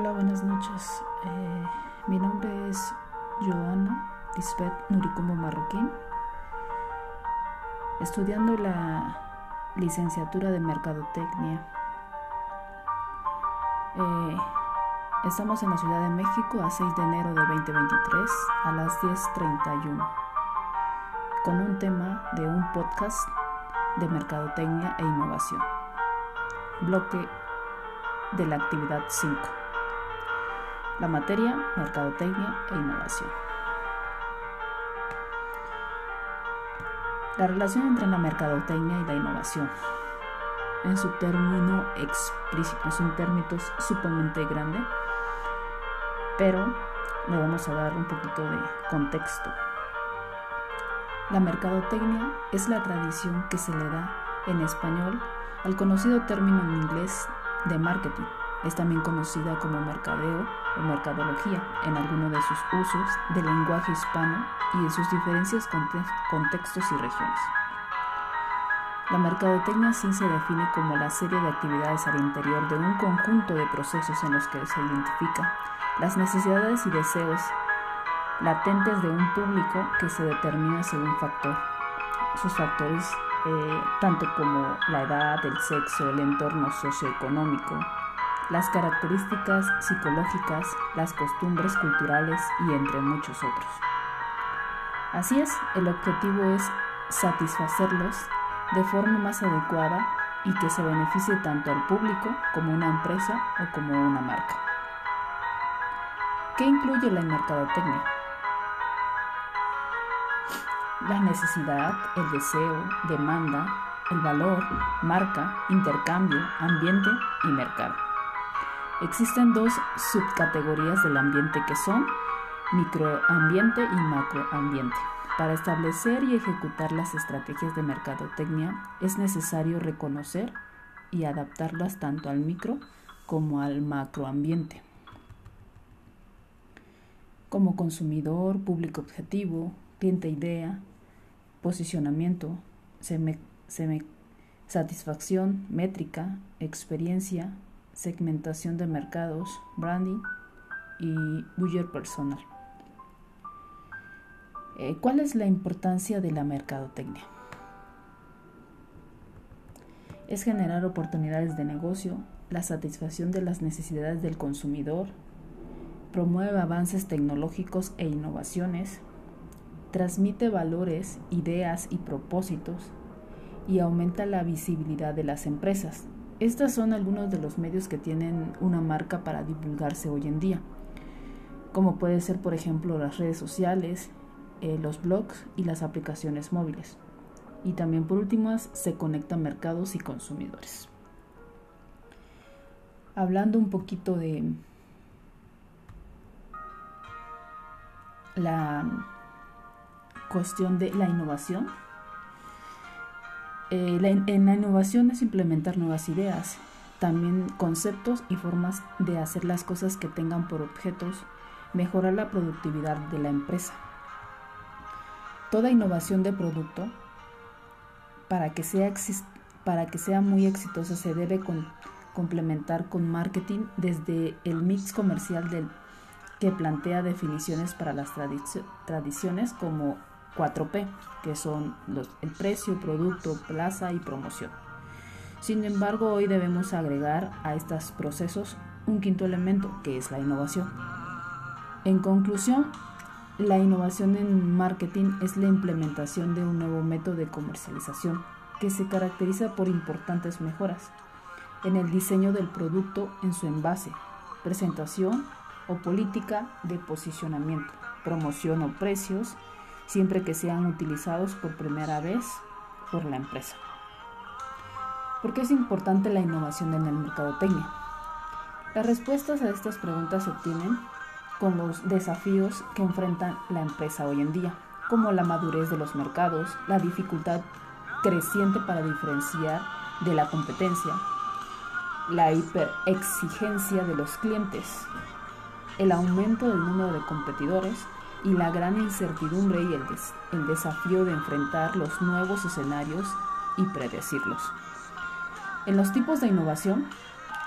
Hola, buenas noches. Eh, mi nombre es Joana Lisbeth Nuricumbo Marroquín, estudiando la licenciatura de Mercadotecnia. Eh, estamos en la Ciudad de México a 6 de enero de 2023 a las 10.31 con un tema de un podcast de Mercadotecnia e Innovación. Bloque de la actividad 5. La materia, mercadotecnia e innovación. La relación entre la mercadotecnia y la innovación. En su término explícito, es un término sumamente grande, pero le vamos a dar un poquito de contexto. La mercadotecnia es la tradición que se le da en español al conocido término en inglés de marketing es también conocida como mercadeo o mercadología en alguno de sus usos del lenguaje hispano y en sus diferentes contextos y regiones. La mercadotecnia sí se define como la serie de actividades al interior de un conjunto de procesos en los que se identifica las necesidades y deseos latentes de un público que se determina según factor, sus factores eh, tanto como la edad, el sexo, el entorno socioeconómico, las características psicológicas, las costumbres culturales y entre muchos otros. Así es, el objetivo es satisfacerlos de forma más adecuada y que se beneficie tanto al público como una empresa o como una marca. ¿Qué incluye la mercadotecnia? La necesidad, el deseo, demanda, el valor, marca, intercambio, ambiente y mercado. Existen dos subcategorías del ambiente que son microambiente y macroambiente. Para establecer y ejecutar las estrategias de mercadotecnia es necesario reconocer y adaptarlas tanto al micro como al macroambiente. Como consumidor, público objetivo, cliente idea, posicionamiento, satisfacción, métrica, experiencia, segmentación de mercados, branding y buyer personal. Eh, ¿Cuál es la importancia de la mercadotecnia? Es generar oportunidades de negocio, la satisfacción de las necesidades del consumidor, promueve avances tecnológicos e innovaciones, transmite valores, ideas y propósitos y aumenta la visibilidad de las empresas, estos son algunos de los medios que tienen una marca para divulgarse hoy en día, como puede ser por ejemplo las redes sociales, eh, los blogs y las aplicaciones móviles. Y también por último se conectan mercados y consumidores. Hablando un poquito de la cuestión de la innovación, eh, en la innovación es implementar nuevas ideas, también conceptos y formas de hacer las cosas que tengan por objetos mejorar la productividad de la empresa. Toda innovación de producto, para que sea, muy exitosa, se debe complementar con marketing desde el mix comercial que plantea definiciones para las tradiciones como 4P, que son el precio, producto, plaza y promoción. Sin embargo, hoy debemos agregar a estos procesos un quinto elemento, que es la innovación. En conclusión, la innovación en marketing es la implementación de un nuevo método de comercialización que se caracteriza por importantes mejoras en el diseño del producto en su envase, presentación o política de posicionamiento, promoción o precios, siempre que sean utilizados por primera vez por la empresa. ¿Por qué es importante la innovación en el mercadotecnia? Las respuestas a estas preguntas se obtienen con los desafíos que enfrenta la empresa hoy en día, como la madurez de los mercados, la dificultad creciente para diferenciar de la competencia, la hiperexigencia de los clientes, el aumento del número de competidores, y la gran incertidumbre y el, desafío de enfrentar los nuevos escenarios y predecirlos. En los tipos de innovación,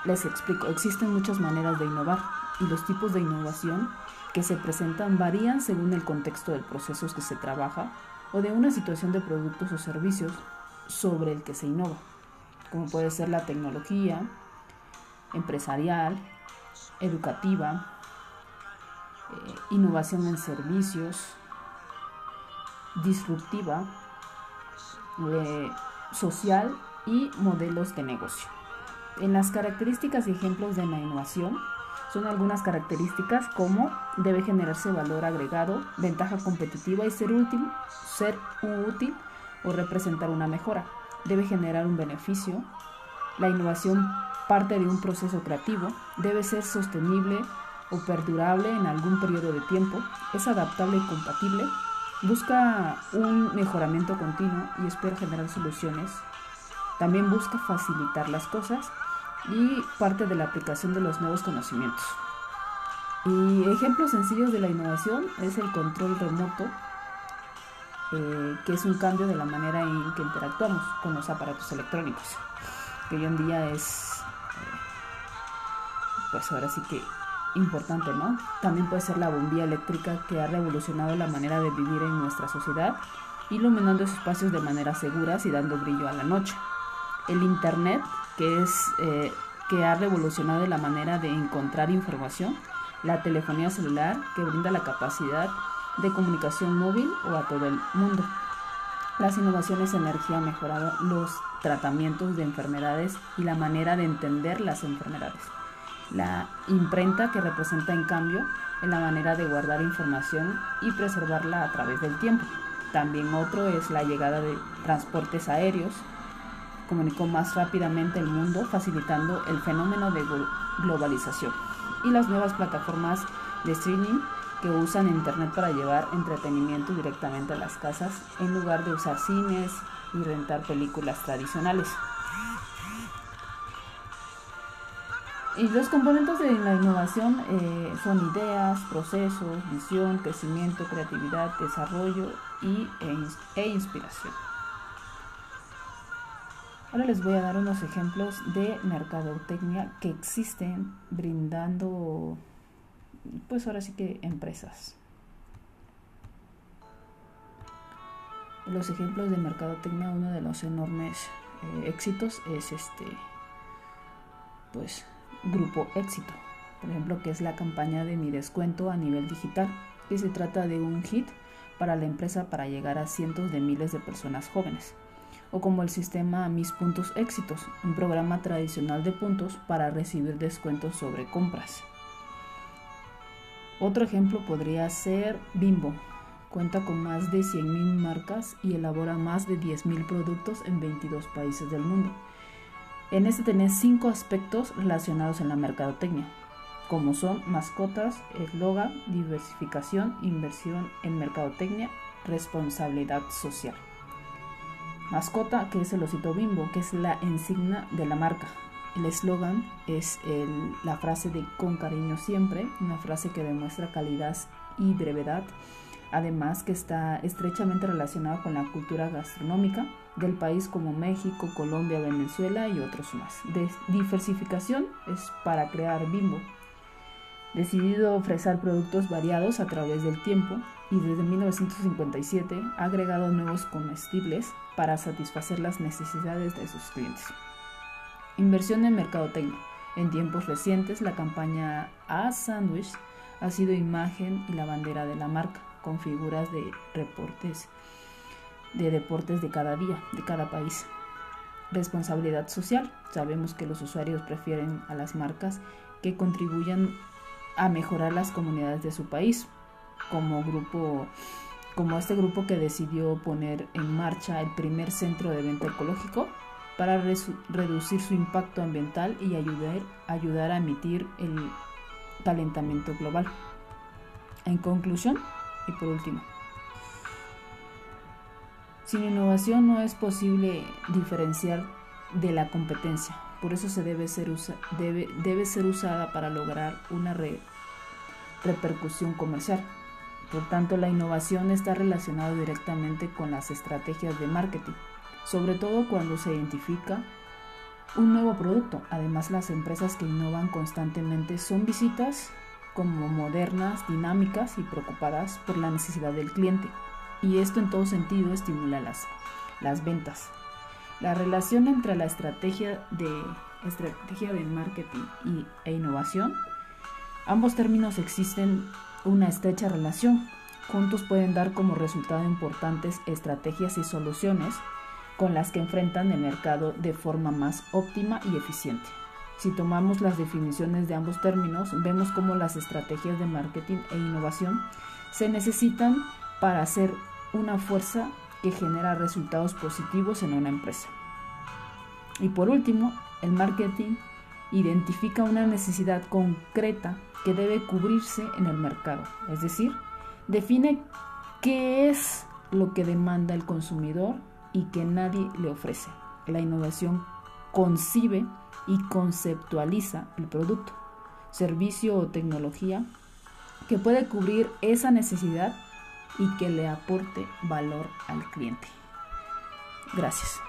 les explico, existen muchas maneras de innovar. y los tipos de innovación que se presentan varían según el contexto del proceso que se trabaja o de una situación de productos o servicios sobre el que se innova, como puede ser la tecnología, empresarial, educativa, eh, innovación en servicios, disruptiva, social y modelos de negocio. En las características y ejemplos de la innovación son algunas características como debe generarse valor agregado, ventaja competitiva y ser útil, ser útil o representar una mejora. Debe generar un beneficio. La innovación parte de un proceso creativo, debe ser sostenible perdurable en algún periodo de tiempo, es adaptable y compatible, busca un mejoramiento continuo y espera generar soluciones. También busca facilitar las cosas y parte de la aplicación de los nuevos conocimientos. Y ejemplos sencillos de la innovación es el control remoto, eh, que es un cambio de la manera en que interactuamos con los aparatos electrónicos, que hoy en día es, eh, pues ahora sí que importante, ¿no? También puede ser la bombilla eléctrica que ha revolucionado la manera de vivir en nuestra sociedad, iluminando espacios de manera seguras y dando brillo a la noche. El Internet, que es eh, que ha revolucionado la manera de encontrar información, la telefonía celular, que brinda la capacidad de comunicación móvil o a todo el mundo. Las innovaciones en energía han mejorado los tratamientos de enfermedades y la manera de entender las enfermedades. La imprenta que representa en cambio en la manera de guardar información y preservarla a través del tiempo. También otro es la llegada de transportes aéreos. Comunicó más rápidamente el mundo facilitando el fenómeno de globalización. Y las nuevas plataformas de streaming que usan Internet para llevar entretenimiento directamente a las casas en lugar de usar cines y rentar películas tradicionales. Y los componentes de la innovación eh, son ideas, procesos, visión, crecimiento, creatividad, desarrollo y, e, e, inspiración. Ahora les voy a dar unos ejemplos de mercadotecnia que existen brindando, pues ahora sí que empresas. Los ejemplos de mercadotecnia, uno de los enormes eh, éxitos es este, pues Grupo Éxito, por ejemplo, que es la campaña de mi descuento a nivel digital, que se trata de un hit para la empresa para llegar a cientos de miles de personas jóvenes, o como el sistema Mis Puntos Éxitos, un programa tradicional de puntos para recibir descuentos sobre compras. Otro ejemplo podría ser Bimbo. Cuenta con más de 100.000 marcas y elabora más de 10.000 productos en 22 países del mundo en este tenés cinco aspectos relacionados en la mercadotecnia, como son mascotas, eslogan, diversificación, inversión en mercadotecnia, responsabilidad social. Mascota, que es el osito bimbo, que es la insignia de la marca. El eslogan es la frase de con cariño siempre, una frase que demuestra calidad y brevedad además que está estrechamente relacionado con la cultura gastronómica del país como México, Colombia, Venezuela y otros más. Diversificación es para crear Bimbo. Decidido ofrecer productos variados a través del tiempo y desde 1957 ha agregado nuevos comestibles para satisfacer las necesidades de sus clientes. Inversión en mercadotecnia. En tiempos recientes, la campaña A Sandwich ha sido imagen y la bandera de la marca con figuras de reportes de deportes de cada día, de cada país. Responsabilidad social. Sabemos que los usuarios prefieren a las marcas que contribuyan a mejorar las comunidades de su país, como grupo como este grupo que decidió poner en marcha el primer centro de venta ecológico para reducir su impacto ambiental y ayudar, ayudar a emitir el calentamiento global. En conclusión, y por último, sin innovación no es posible diferenciar de la competencia. Por eso se debe ser, debe, debe ser usada para lograr una repercusión comercial. Por tanto, la innovación está relacionada directamente con las estrategias de marketing, sobre todo cuando se identifica un nuevo producto. Además, las empresas que innovan constantemente son visitas como modernas, dinámicas y preocupadas por la necesidad del cliente. Y esto en todo sentido estimula las, las ventas. La relación entre la estrategia de, estrategia de marketing y, e innovación, ambos términos existen una estrecha relación. Juntos pueden dar como resultado importantes estrategias y soluciones con las que enfrentan el mercado de forma más óptima y eficiente. Si tomamos las definiciones de ambos términos, vemos cómo las estrategias de marketing e innovación se necesitan para ser una fuerza que genera resultados positivos en una empresa. Y por último, el marketing identifica una necesidad concreta que debe cubrirse en el mercado, es decir, define qué es lo que demanda el consumidor y que nadie le ofrece. La innovación concibe y conceptualiza el producto, servicio o tecnología que puede cubrir esa necesidad y que le aporte valor al cliente. Gracias.